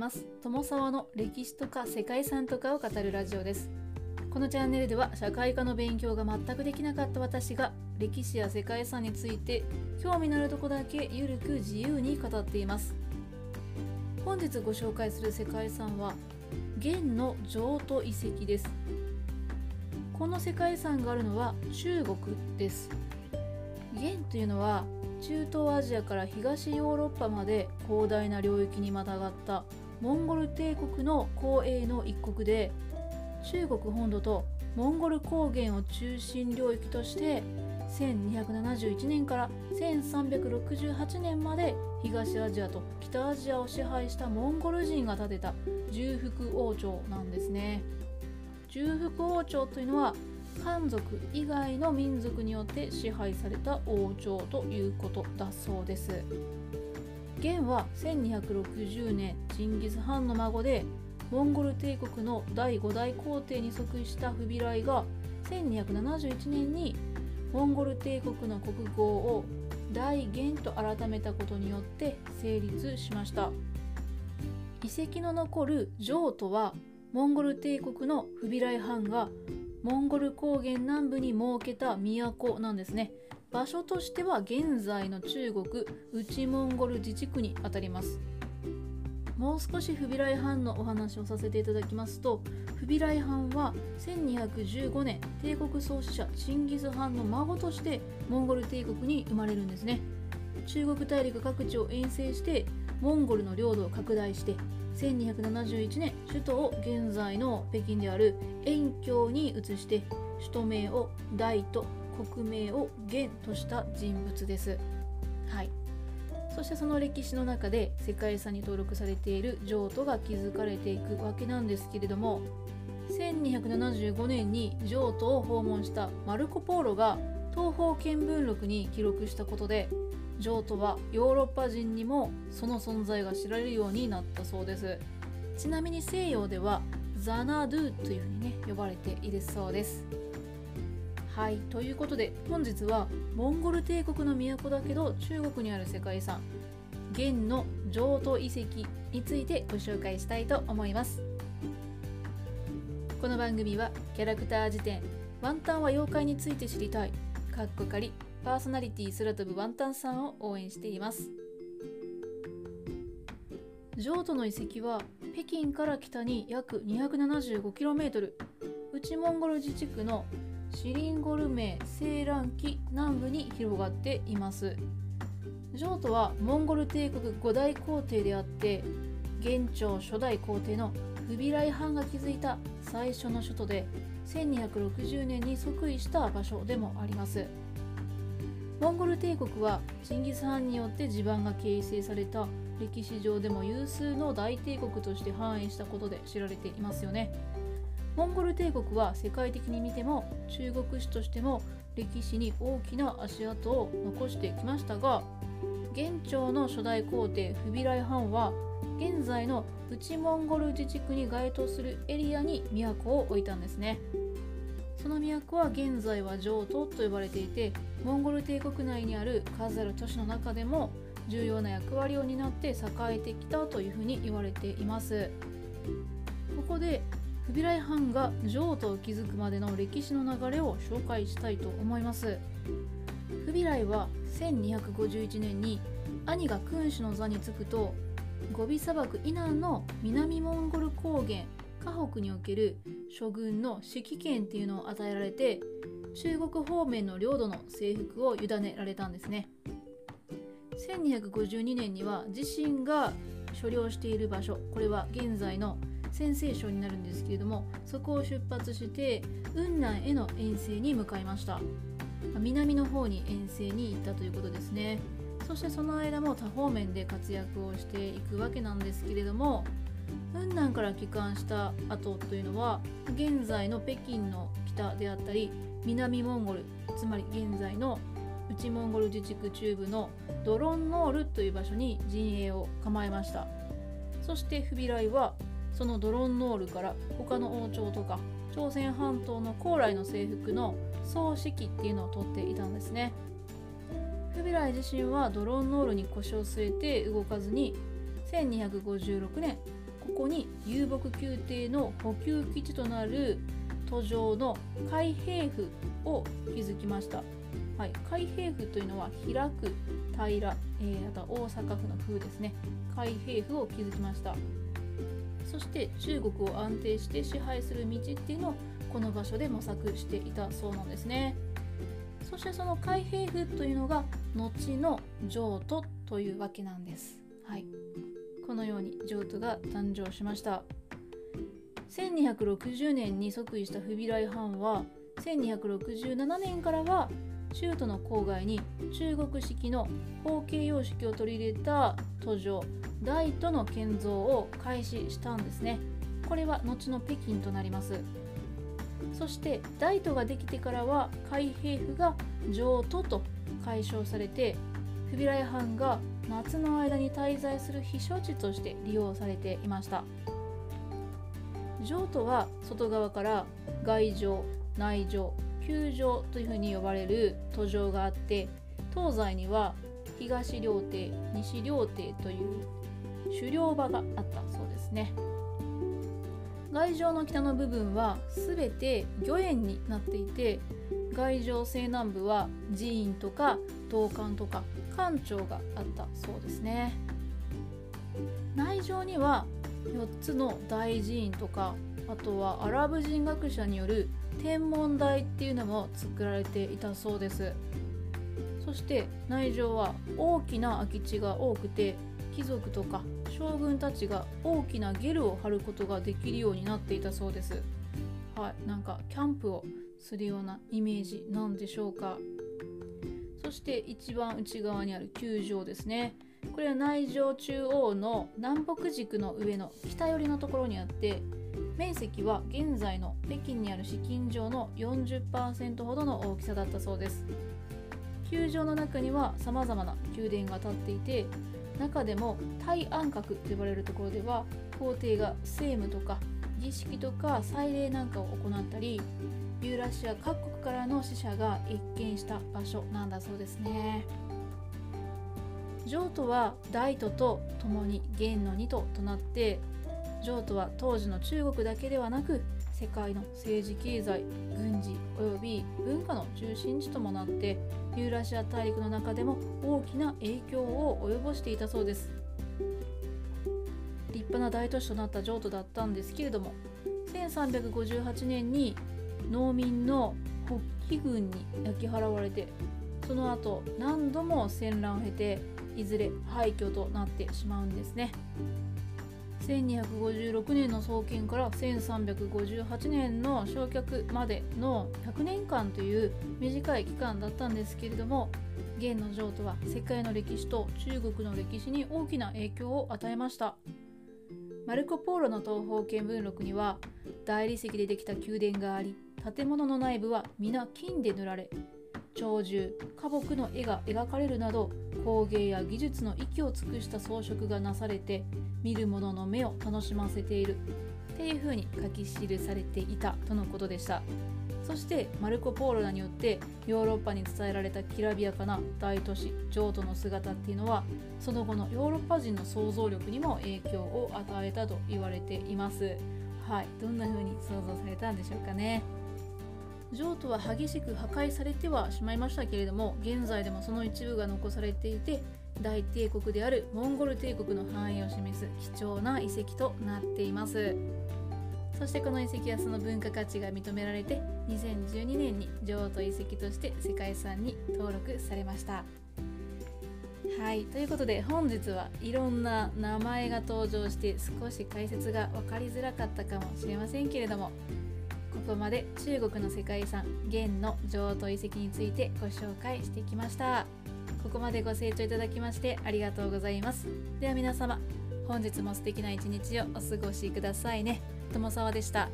ます。友沢の歴史とか世界遺産とかを語るラジオです。このチャンネルでは社会科の勉強が全くできなかった私が歴史や世界遺産について興味のあるとこだけゆるく自由に語っています。本日ご紹介する世界遺産は元の譲渡遺跡です。この世界遺産があるのは中国です。元というのは中東アジアから東ヨーロッパまで広大な領域にまたがったモンゴル帝国の公営の一国で中国本土とモンゴル高原を中心領域として1271年から1368年まで東アジアと北アジアを支配したモンゴル人が建てた重複王朝なんですね。重複王朝というのは漢族以外の民族によって支配された王朝ということだそうです。元は1260年チンギス・ハンの孫でモンゴル帝国の第5代皇帝に即位したフビライが1271年にモンゴル帝国の国号を大元と改めたことによって成立しました。遺跡の残る譲渡はモンゴル帝国のフビライ藩がモンゴル高原南部に設けた都なんですね。場所としては現在の中国内モンゴル自治区にあたります。もう少しフビライ藩のお話をさせていただきますとフビライ藩は1215年帝国創始者チンギス・ハンの孫としてモンゴル帝国に生まれるんですね。中国大陸各地を遠征してモンゴルの領土を拡大して1271年首都を現在の北京である延京に移して首都名を大と国名を元とした人物です。はい、そしてその歴史の中で世界遺産に登録されている譲渡が築かれていくわけなんですけれども1275年に譲渡を訪問したマルコ・ポーロが東方見聞録に記録したことで譲渡はヨーロッパ人にもその存在が知られるようになったそうです。ちなみに西洋ではザナドゥというふうにね呼ばれているそうです。はいということで本日はモンゴル帝国の都だけど中国にある世界遺産元の譲渡遺跡についてご紹介したいと思います。この番組はキャラクター辞典ワンタンは妖怪について知りたいかっこかりパーソナリティ空飛ぶワンタンさんを応援しています。譲渡の遺跡は北京から北に約 275km 内モンゴル自治区のシリンゴル名西蘭期南部に広がっています。譲渡はモンゴル帝国五大皇帝であって元朝初代皇帝のフビライ藩が築いた最初の首都で1260年に即位した場所でもあります。モンゴル帝国はチンギス・ハンによって地盤が形成された歴史上でも有数の大帝国として繁栄したことで知られていますよね。モンゴル帝国は世界的に見ても中国史としても歴史に大きな足跡を残してきましたが元朝の初代皇帝フビライ・ハンは現在の内モンゴル自治区に該当するエリアに都を置いたんですね。その都は現在は譲渡と呼ばれていてモンゴル帝国内にある数ある都市の中でも重要な役割を担って栄えてきたというふうに言われています。ここでフビライ藩が譲渡を築くまでの歴史の流れを紹介したいと思います。フビライは1251年に兄が君主の座につくとゴビ砂漠以南の南モンゴル高原河北における諸軍の指揮権っていうのを与えられて中国方面の領土の征服を委ねられたんですね。1252年には自身が所領している場所これは現在の陝西省になるんですけれどもそこを出発して雲南への遠征に向かいました。南の方に遠征に行ったということですね。そしてその間も多方面で活躍をしていくわけなんですけれども雲南から帰還した後というのは現在の北京の北であったり南モンゴルつまり現在の内モンゴル自治区中部のドロンノールという場所に陣営を構えました。そしてフビライはそのドロンノールから他の王朝とか朝鮮半島の高麗の征服の総指揮っていうのをとっていたんですね。フビライ自身はドロンノールに腰を据えて動かずに1256年ここに遊牧宮廷の補給基地となる途上の海兵府を築きました。はい、海兵府というのは開く平、えー、あと大阪府の府ですね。海兵府を築きました。そして中国を安定して支配する道っていうのをこの場所で模索していたそうなんですね。そしてその海兵府というのが後の譲渡というわけなんです。はい。このように譲渡が誕生しました。1260年に即位したフビライ・ハンは1267年からは中都の郊外に中国式の方形様式を取り入れた途上大都の建造を開始したんですね。これは後の北京となります。そして大都ができてからは海兵府が上都と解消されてフビライ藩が夏の間に滞在する避暑地として利用されていました。上都は外側から外城内城球場というふうに呼ばれる途上があって東西には東料亭西料亭という狩猟場があったそうですね。外城の北の部分は全て御苑になっていて外城西南部は寺院とか道館とか館長があったそうですね。内城には4つの大寺院とかあとはアラブ人学者による天文台っていうのも作られていたそうです。そして内城は大きな空き地が多くて貴族とか将軍たちが大きなゲルを張ることができるようになっていたそうです。はいなんかキャンプをするようなイメージなんでしょうか。そして一番内側にある球場ですね。これは内城中央の南北軸の上の北寄りのところにあって面積は現在の北京にある資金場の40%ほどの大きさだったそうです。球場の中には様々な宮殿が建っていて中でも大安閣と呼ばれるところでは皇帝が政務とか儀式とか祭礼なんかを行ったりユーラシア各国からの死者が謁見した場所なんだそうですね。譲渡は大都と共に元の二都となって譲渡は当時の中国だけではなく世界の政治経済軍事及び文化の中心地ともなってユーラシア大陸の中でも大きな影響を及ぼしていたそうです。立派な大都市となった譲渡だったんですけれども1358年に農民の北帰軍に焼き払われてその後何度も戦乱を経ていずれ廃墟となってしまうんですね。1256年の創建から1358年の焼却までの100年間という短い期間だったんですけれども元の譲渡は世界の歴史と中国の歴史に大きな影響を与えました。マルコ・ポーロの東方見聞録には大理石でできた宮殿があり建物の内部は皆金で塗られ鳥獣花木の絵が描かれるなど工芸や技術の息を尽くした装飾がなされて見る者の目を楽しませている。っていうふうに書き記されていたとのことでした。そしてマルコ・ポーロラによってヨーロッパに伝えられたきらびやかな大都市譲渡の姿っていうのはその後のヨーロッパ人の想像力にも影響を与えたと言われています。はい。どんな風に想像されたんでしょうかね。譲渡は激しく破壊されてはしまいましたけれども現在でもその一部が残されていて大帝国であるモンゴル帝国の繁栄を示す貴重な遺跡となっています。そしてこの遺跡はその文化価値が認められて2012年に譲渡遺跡として世界遺産に登録されました。はいということで本日はいろんな名前が登場して少し解説が分かりづらかったかもしれませんけれどもこまで中国の世界遺産元の譲渡遺跡についてご紹介してきました。ここまでご清聴いただきましてありがとうございます。では皆様本日も素敵な一日をお過ごしくださいね。友沢でした。